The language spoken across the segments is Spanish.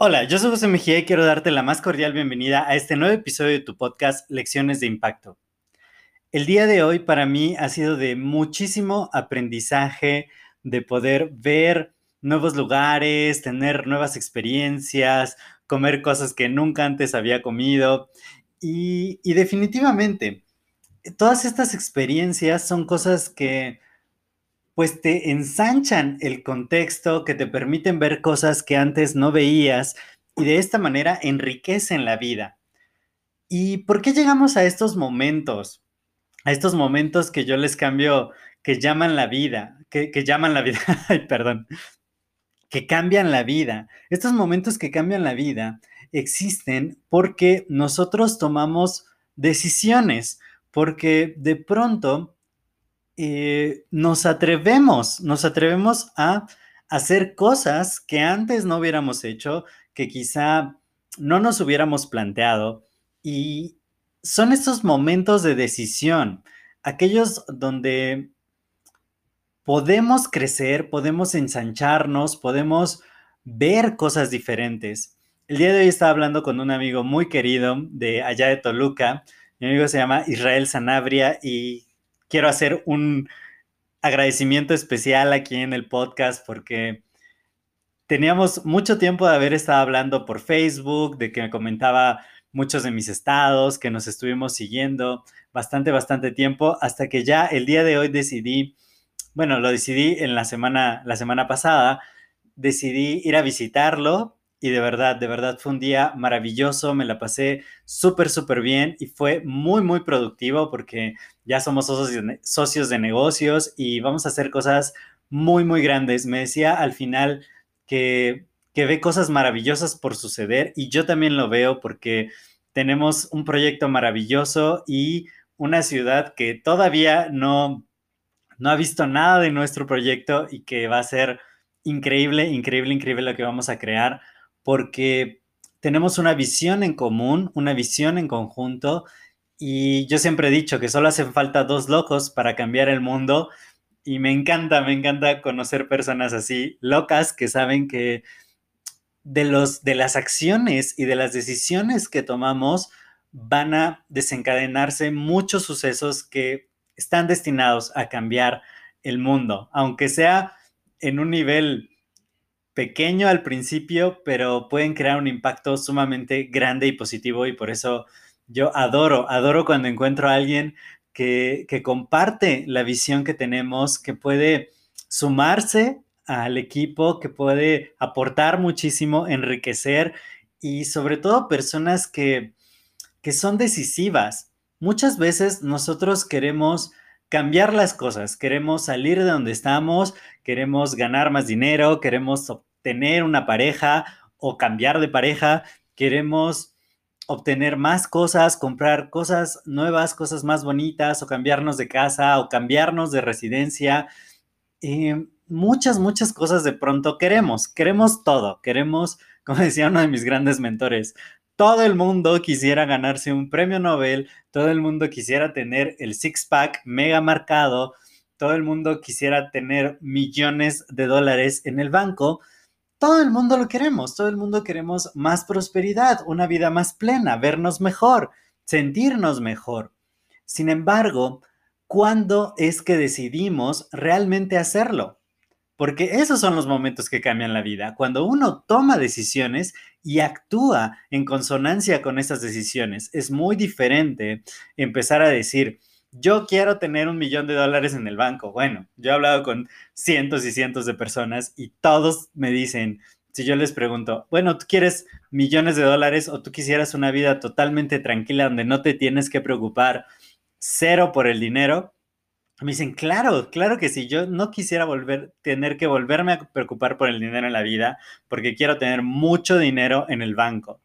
Hola, yo soy José Mejía y quiero darte la más cordial bienvenida a este nuevo episodio de tu podcast Lecciones de Impacto. El día de hoy para mí ha sido de muchísimo aprendizaje, de poder ver nuevos lugares, tener nuevas experiencias, comer cosas que nunca antes había comido y, y definitivamente todas estas experiencias son cosas que pues te ensanchan el contexto, que te permiten ver cosas que antes no veías y de esta manera enriquecen la vida. ¿Y por qué llegamos a estos momentos? A estos momentos que yo les cambio, que llaman la vida, que, llaman la vida, ay, perdón, que cambian la vida. Estos momentos que cambian la vida existen porque nosotros tomamos decisiones, porque de pronto eh, nos atrevemos, nos atrevemos a hacer cosas que antes no hubiéramos hecho, que quizá no nos hubiéramos planteado. Y son estos momentos de decisión, aquellos donde podemos crecer, podemos ensancharnos, podemos ver cosas diferentes. El día de hoy estaba hablando con un amigo muy querido de allá de Toluca. Mi amigo se llama Israel Sanabria y quiero hacer un agradecimiento especial aquí en el podcast porque teníamos mucho tiempo de haber estado hablando por Facebook, de que me comentaba muchos de mis estados, que nos estuvimos siguiendo bastante, bastante tiempo, hasta que ya el día de hoy decidí, bueno, lo decidí en la semana, la semana pasada, decidí ir a visitarlo y de verdad, de verdad fue un día maravilloso, me la pasé súper, súper bien y fue muy, muy productivo porque ya somos socios de, negocios y vamos a hacer cosas muy, muy grandes. Me decía al final que, que ve cosas maravillosas por suceder y yo también lo veo porque tenemos un proyecto maravilloso y una ciudad que todavía no, no ha visto nada de nuestro proyecto y que va a ser increíble, increíble, increíble lo que vamos a crear porque tenemos una visión en común, una visión en conjunto, y yo siempre he dicho que solo hacen falta dos locos para cambiar el mundo, y me encanta, me encanta conocer personas así, locas, que saben que de, los, de las acciones y de las decisiones que tomamos van a desencadenarse muchos sucesos que están destinados a cambiar el mundo, aunque sea en un nivel pequeño al principio, pero pueden crear un impacto sumamente grande y positivo y por eso yo adoro, adoro cuando encuentro a alguien que, comparte la visión que tenemos, que puede sumarse al equipo, que puede aportar muchísimo, enriquecer y sobre todo personas que, que son decisivas. Muchas veces nosotros queremos cambiar las cosas, queremos salir de donde estamos, queremos ganar más dinero, queremos tener una pareja o cambiar de pareja, queremos obtener más cosas, comprar cosas nuevas, cosas más bonitas, o cambiarnos de casa, o cambiarnos de residencia. Eh, muchas, muchas cosas de pronto queremos, queremos todo, queremos, como decía uno de mis grandes mentores, todo el mundo quisiera ganarse un premio Nobel, todo el mundo quisiera tener el six-pack mega marcado, todo el mundo quisiera tener millones de dólares en el banco, todo el mundo lo queremos, todo el mundo queremos más prosperidad, una vida más plena, vernos mejor, sentirnos mejor. Sin embargo, ¿cuándo es que decidimos realmente hacerlo? Porque esos son los momentos que cambian la vida, cuando uno toma decisiones y actúa en consonancia con esas decisiones. Es muy diferente empezar a decir, yo quiero tener un millón de dólares en el banco. Bueno, yo he hablado con cientos y cientos de personas y todos me dicen, si yo les pregunto, bueno, ¿tú quieres millones de dólares o tú quisieras una vida totalmente tranquila donde no te tienes que preocupar cero por el dinero? Me dicen, claro, claro que sí, yo no quisiera volver, tener que volverme a preocupar por el dinero en la vida, porque quiero tener mucho dinero en el banco.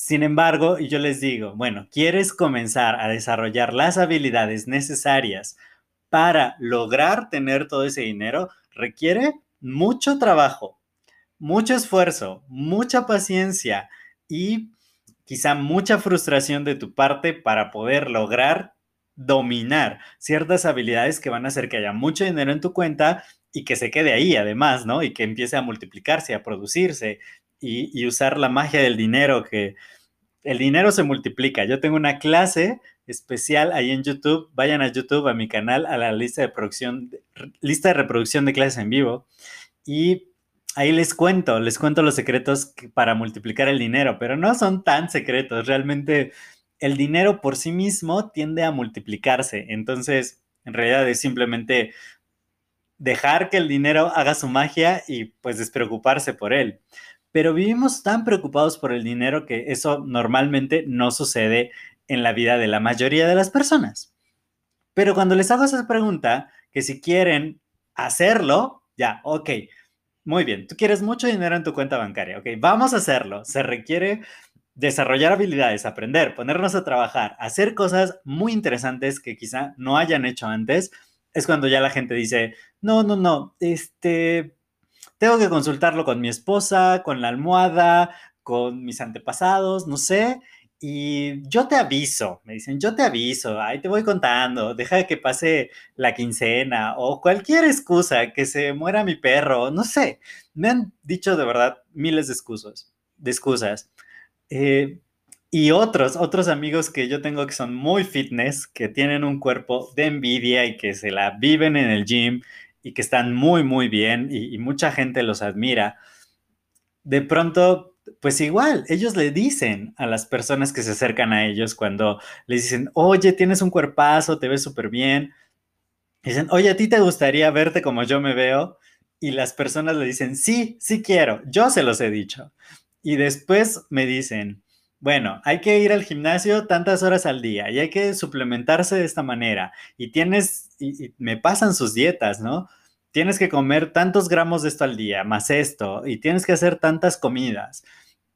Sin embargo, yo les digo, bueno, ¿quieres comenzar a desarrollar las habilidades necesarias para lograr tener todo ese dinero? Requiere mucho trabajo, mucho esfuerzo, mucha paciencia y quizá mucha frustración de tu parte para poder lograr dominar ciertas habilidades que van a hacer que haya mucho dinero en tu cuenta y que se quede ahí además, ¿no? Y que empiece a multiplicarse, a producirse y, usar la magia del dinero, que el dinero se multiplica. Yo tengo una clase especial ahí en YouTube. Vayan a YouTube, a mi canal, a la lista de producción, lista de reproducción de clases en vivo. Y ahí les cuento, les cuento los secretos para multiplicar el dinero, pero no son tan secretos. Realmente el dinero por sí mismo tiende a multiplicarse. Entonces, en realidad es simplemente dejar que el dinero haga su magia y pues despreocuparse por él. Pero vivimos tan preocupados por el dinero que eso normalmente no sucede en la vida de la mayoría de las personas. Pero cuando les hago esa pregunta, que si quieren hacerlo, ya, ok, muy bien, tú quieres mucho dinero en tu cuenta bancaria, ok, vamos a hacerlo. Se requiere desarrollar habilidades, aprender, ponernos a trabajar, hacer cosas muy interesantes que quizá no hayan hecho antes, es cuando ya la gente dice, no, no, no, este, tengo que consultarlo con mi esposa, con la almohada, con mis antepasados, no sé, y yo te aviso, me dicen, yo te aviso, ahí te voy contando, deja que pase la quincena o cualquier excusa, que se muera mi perro, no sé, me han dicho de verdad miles de excusas, de excusas. Eh, y otros, otros amigos que yo tengo que son muy fitness, que tienen un cuerpo de envidia y que se la viven en el gym y que están muy, muy bien y, mucha gente los admira. De pronto, pues igual, ellos le dicen a las personas que se acercan a ellos cuando les dicen, oye, tienes un cuerpazo, te ves súper bien. Dicen, oye, ¿a ti te gustaría verte como yo me veo? Y las personas le dicen, sí, sí quiero, yo se los he dicho. Y después me dicen, bueno, hay que ir al gimnasio tantas horas al día y hay que suplementarse de esta manera. Y tienes, y, me pasan sus dietas, ¿no? Tienes que comer tantos gramos de esto al día, más esto, y tienes que hacer tantas comidas.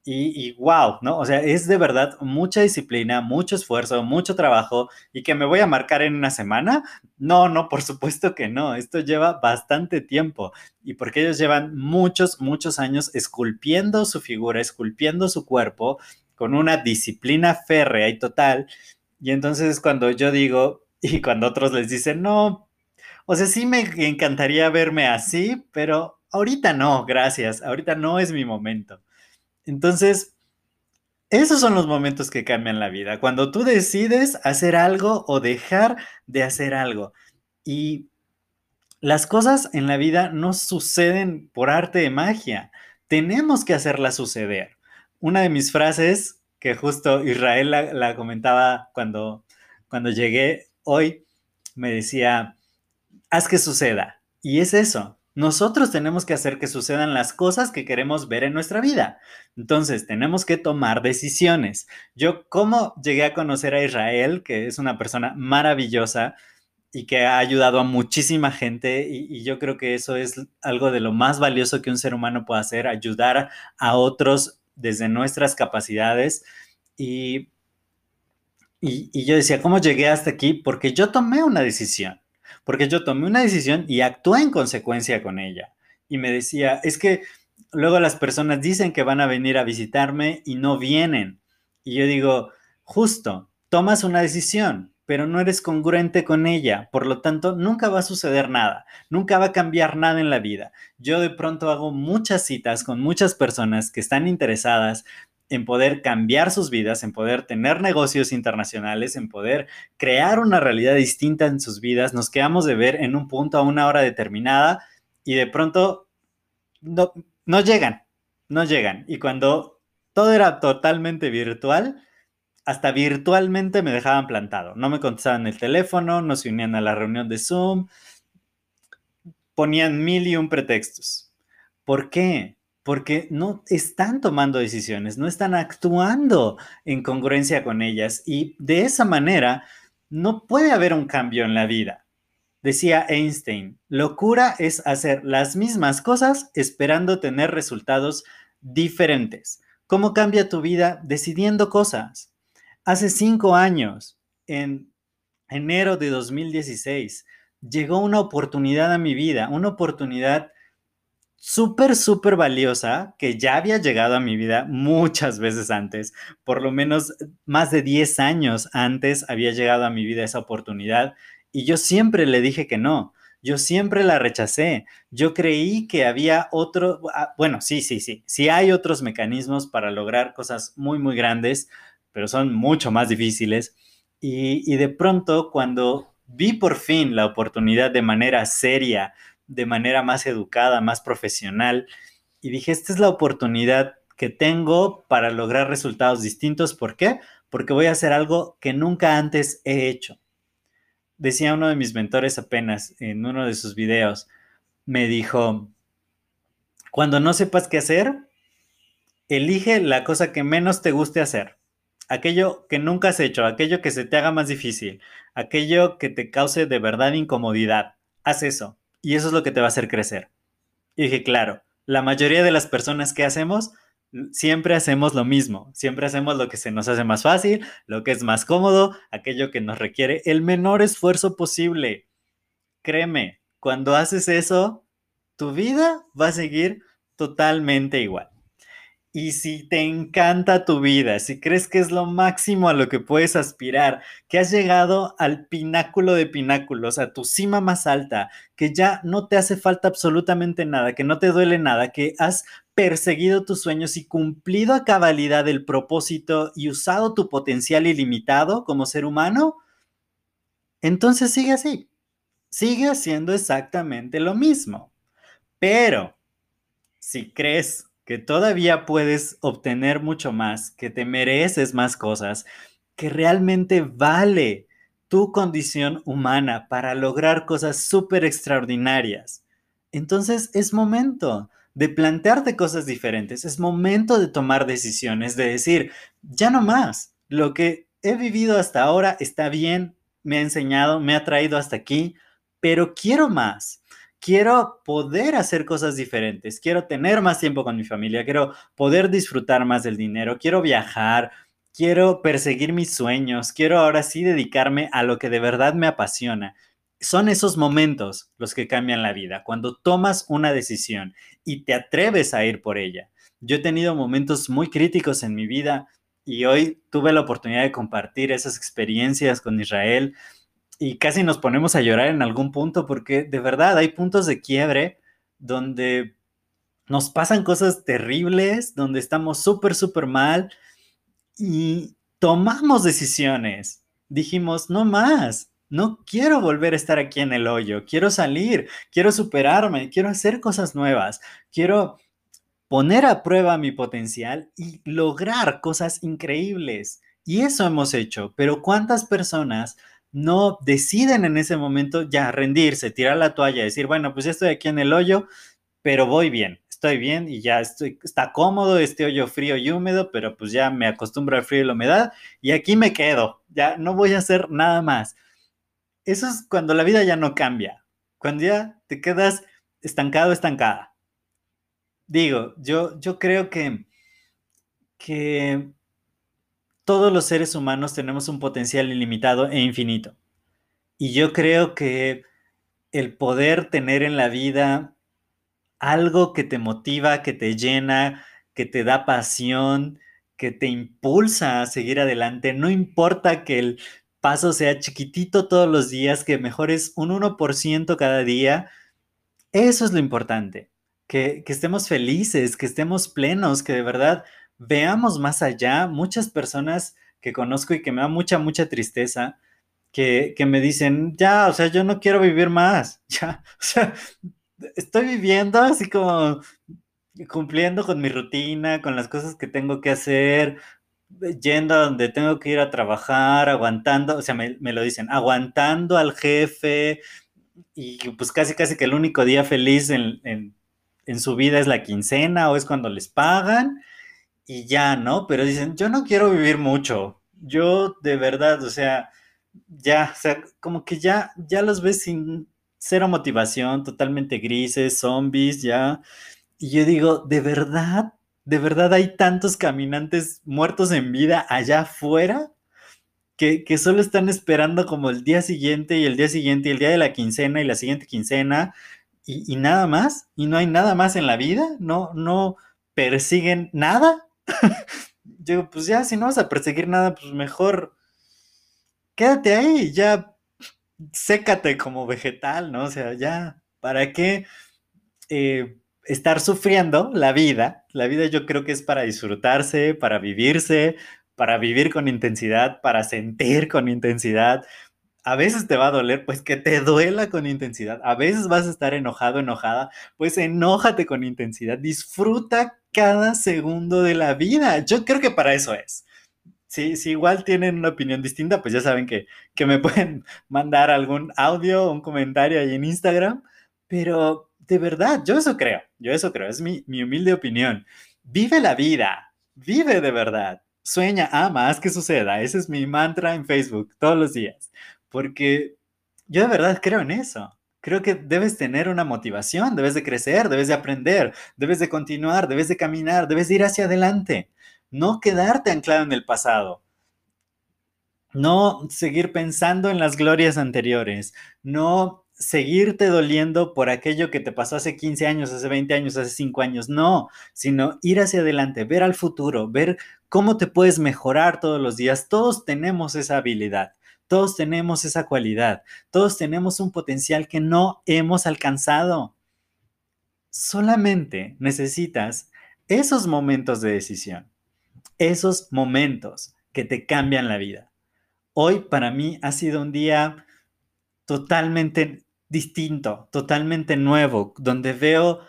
Y, wow, ¿no? O sea, es de verdad mucha disciplina, mucho esfuerzo, mucho trabajo y que me voy a marcar en una semana. No, no, por supuesto que no. Esto lleva bastante tiempo y porque ellos llevan muchos, muchos años esculpiendo su figura, esculpiendo su cuerpo con una disciplina férrea y total. Y entonces cuando yo digo y cuando otros les dicen, no, o sea, sí me encantaría verme así, pero ahorita no, gracias, ahorita no es mi momento. Entonces, esos son los momentos que cambian la vida, cuando tú decides hacer algo o dejar de hacer algo. Y las cosas en la vida no suceden por arte de magia, tenemos que hacerlas suceder. Una de mis frases, que justo Israel la, comentaba cuando, cuando llegué hoy, me decía, haz que suceda. Y es eso, nosotros tenemos que hacer que sucedan las cosas que queremos ver en nuestra vida. Entonces, tenemos que tomar decisiones. Yo, ¿cómo llegué a conocer a Israel, que es una persona maravillosa y que ha ayudado a muchísima gente? Y, yo creo que eso es algo de lo más valioso que un ser humano puede hacer, ayudar a otros desde nuestras capacidades. Y, y yo decía, ¿cómo llegué hasta aquí? Porque yo tomé una decisión porque yo tomé una decisión y actué en consecuencia con ella. Y me decía, es que luego las personas dicen que van a venir a visitarme y no vienen. Y yo digo, justo, tomas una decisión, pero no eres congruente con ella, por lo tanto, nunca va a suceder nada, nunca va a cambiar nada en la vida. Yo de pronto hago muchas citas con muchas personas que están interesadas en poder cambiar sus vidas, en poder tener negocios internacionales, en poder crear una realidad distinta en sus vidas. Nos quedamos de ver en un punto a una hora determinada y de pronto no, no llegan, no llegan. Y cuando todo era totalmente virtual, hasta virtualmente me dejaban plantado. No me contestaban el teléfono, no se unían a la reunión de Zoom, ponían mil y un pretextos. ¿Por qué? Porque no están tomando decisiones, no están actuando en congruencia con ellas y de esa manera no puede haber un cambio en la vida. Decía Einstein, locura es hacer las mismas cosas esperando tener resultados diferentes. ¿Cómo cambia tu vida decidiendo cosas? Hace cinco años, en enero de 2016, llegó una oportunidad a mi vida, una oportunidad súper, súper valiosa que ya había llegado a mi vida muchas veces antes, por lo menos más de 10 años antes había llegado a mi vida esa oportunidad y yo siempre le dije que no. Yo siempre la rechacé. Yo creí que había otro, ah, bueno, sí, sí, sí, sí hay otros mecanismos para lograr cosas muy, muy grandes, pero son mucho más difíciles. Y, y de pronto, cuando vi por fin la oportunidad de manera seria de manera más educada, más profesional. Y dije, esta es la oportunidad que tengo para lograr resultados distintos. ¿Por qué? Porque voy a hacer algo que nunca antes he hecho. Decía uno de mis mentores apenas en uno de sus videos, me dijo, cuando no sepas qué hacer, elige la cosa que menos te guste hacer, aquello que nunca has hecho, aquello que se te haga más difícil, aquello que te cause de verdad incomodidad. Haz eso y eso es lo que te va a hacer crecer. Y dije, claro, la mayoría de las personas que hacemos, siempre hacemos lo mismo, siempre hacemos lo que se nos hace más fácil, lo que es más cómodo, aquello que nos requiere el menor esfuerzo posible. Créeme, cuando haces eso, tu vida va a seguir totalmente igual. Y si te encanta tu vida, si crees que es lo máximo a lo que puedes aspirar, que has llegado al pináculo de pináculos, a tu cima más alta, que ya no te hace falta absolutamente nada, que no te duele nada, que has perseguido tus sueños y cumplido a cabalidad el propósito y usado tu potencial ilimitado como ser humano, entonces sigue así. Sigue haciendo exactamente lo mismo. Pero si crees que todavía puedes obtener mucho más, que te mereces más cosas, que realmente vale tu condición humana para lograr cosas súper extraordinarias. Entonces es momento de plantearte cosas diferentes, es momento de tomar decisiones, de decir, ya no más, lo que he vivido hasta ahora está bien, me ha enseñado, me ha traído hasta aquí, pero quiero más quiero poder hacer cosas diferentes, quiero tener más tiempo con mi familia, quiero poder disfrutar más del dinero, quiero viajar, quiero perseguir mis sueños, quiero ahora sí dedicarme a lo que de verdad me apasiona. Son esos momentos los que cambian la vida, cuando tomas una decisión y te atreves a ir por ella. Yo he tenido momentos muy críticos en mi vida y hoy tuve la oportunidad de compartir esas experiencias con Israel y casi nos ponemos a llorar en algún punto porque de verdad hay puntos de quiebre donde nos pasan cosas terribles, donde estamos súper, súper mal y tomamos decisiones. Dijimos, no más, no quiero volver a estar aquí en el hoyo, quiero salir, quiero superarme, quiero hacer cosas nuevas, quiero poner a prueba mi potencial y lograr cosas increíbles. Y eso hemos hecho, pero ¿cuántas personas no deciden en ese momento ya rendirse, tirar la toalla, decir, bueno, pues ya estoy aquí en el hoyo, pero voy bien, estoy bien y ya estoy, está cómodo este hoyo frío y húmedo, pero pues ya me acostumbro al frío y la humedad y aquí me quedo, ya no voy a hacer nada más. Eso es cuando la vida ya no cambia, cuando ya te quedas estancado, estancada. Digo, yo, yo creo que, que todos los seres humanos tenemos un potencial ilimitado e infinito. Y yo creo que el poder tener en la vida algo que te motiva, que te llena, que te da pasión, que te impulsa a seguir adelante, no importa que el paso sea chiquitito todos los días, que mejores un 1% cada día, eso es lo importante, que, que estemos felices, que estemos plenos, que de verdad veamos más allá. Muchas personas que conozco y que me da mucha, mucha tristeza, que, me dicen, ya, o sea, yo no quiero vivir más, ya, o sea, estoy viviendo así como cumpliendo con mi rutina, con las cosas que tengo que hacer, yendo a donde tengo que ir a trabajar, aguantando, o sea, me, lo dicen, aguantando al jefe y pues casi, casi que el único día feliz en, en su vida es la quincena o es cuando les pagan y ya, ¿no? Pero dicen, yo no quiero vivir mucho. Yo de verdad, o sea, ya, o sea, como que ya, ya los ves sin cero motivación, totalmente grises, zombies, ya. Y yo digo, ¿de verdad? ¿De verdad hay tantos caminantes muertos en vida allá afuera? Que, que, solo están esperando como el día siguiente y el día siguiente y el día de la quincena y la siguiente quincena y, y nada más. Y no hay nada más en la vida. No, no persiguen nada. Digo, pues ya, si no vas a perseguir nada, pues mejor quédate ahí, ya sécate como vegetal, ¿no? O sea, ya, ¿para qué eh, estar sufriendo la vida? La vida yo creo que es para disfrutarse, para vivirse, para vivir con intensidad, para sentir con intensidad. A veces te va a doler, pues que te duela con intensidad. A veces vas a estar enojado, enojada, pues enójate con intensidad. Disfruta cada segundo de la vida. Yo creo que para eso es. Si, si igual tienen una opinión distinta, pues ya saben que, que me pueden mandar algún audio o un comentario ahí en Instagram. Pero de verdad, yo eso creo. Yo eso creo. Es mi, mi humilde opinión. Vive la vida. Vive de verdad. Sueña, ama, haz que suceda. Ese es mi mantra en Facebook todos los días. Porque yo de verdad creo en eso creo que debes tener una motivación, debes de crecer, debes de aprender, debes de continuar, debes de caminar, debes de ir hacia adelante, no quedarte anclado en el pasado. No seguir pensando en las glorias anteriores, no seguirte doliendo por aquello que te pasó hace 15 años, hace 20 años, hace 5 años, no, sino ir hacia adelante, ver al futuro, ver cómo te puedes mejorar todos los días. Todos tenemos esa habilidad. Todos tenemos esa cualidad, todos tenemos un potencial que no hemos alcanzado. Solamente necesitas esos momentos de decisión, esos momentos que te cambian la vida. Hoy para mí ha sido un día totalmente distinto, totalmente nuevo, donde veo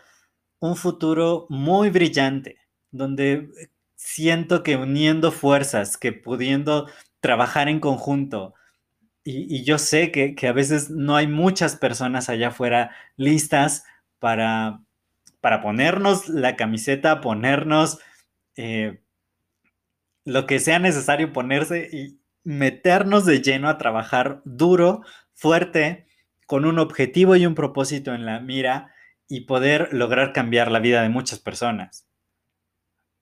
un futuro muy brillante, donde siento que uniendo fuerzas, que pudiendo trabajar en conjunto, y, yo sé que, a veces no hay muchas personas allá afuera listas para, para ponernos la camiseta, ponernos eh, lo que sea necesario ponerse y meternos de lleno a trabajar duro, fuerte, con un objetivo y un propósito en la mira y poder lograr cambiar la vida de muchas personas.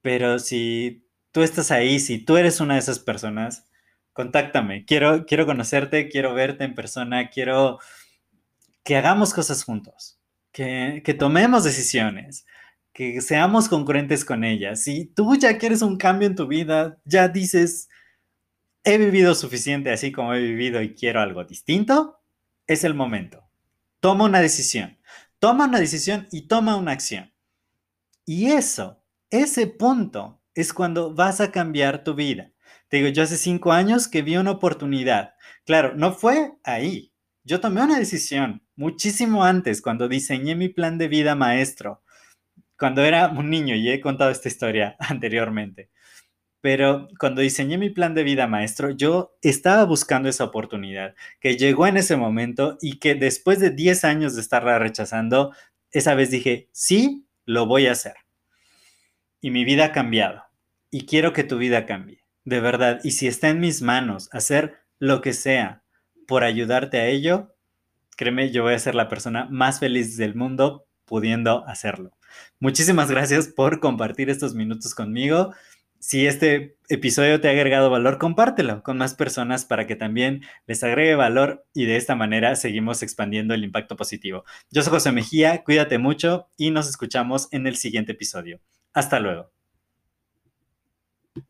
Pero si tú estás ahí, si tú eres una de esas personas, contáctame, quiero, quiero conocerte, quiero verte en persona, quiero que hagamos cosas juntos, que, que tomemos decisiones, que seamos concurrentes con ellas. Si tú ya quieres un cambio en tu vida, ya dices, he vivido suficiente así como he vivido y quiero algo distinto, es el momento. Toma una decisión. Toma una decisión y toma una acción. Y eso, ese punto, es cuando vas a cambiar tu vida. Te digo, yo hace cinco años que vi una oportunidad. Claro, no fue ahí. Yo tomé una decisión muchísimo antes, cuando diseñé mi plan de vida maestro, cuando era un niño, y he contado esta historia anteriormente. Pero cuando diseñé mi plan de vida maestro, yo estaba buscando esa oportunidad que llegó en ese momento y que después de 10 años de estarla rechazando, esa vez dije, sí, lo voy a hacer. Y mi vida ha cambiado. Y quiero que tu vida cambie de verdad. Y si está en mis manos hacer lo que sea por ayudarte a ello, créeme, yo voy a ser la persona más feliz del mundo pudiendo hacerlo. Muchísimas gracias por compartir estos minutos conmigo. Si este episodio te ha agregado valor, compártelo con más personas para que también les agregue valor y de esta manera seguimos expandiendo el impacto positivo. Yo soy José Mejía, cuídate mucho y nos escuchamos en el siguiente episodio. Hasta luego.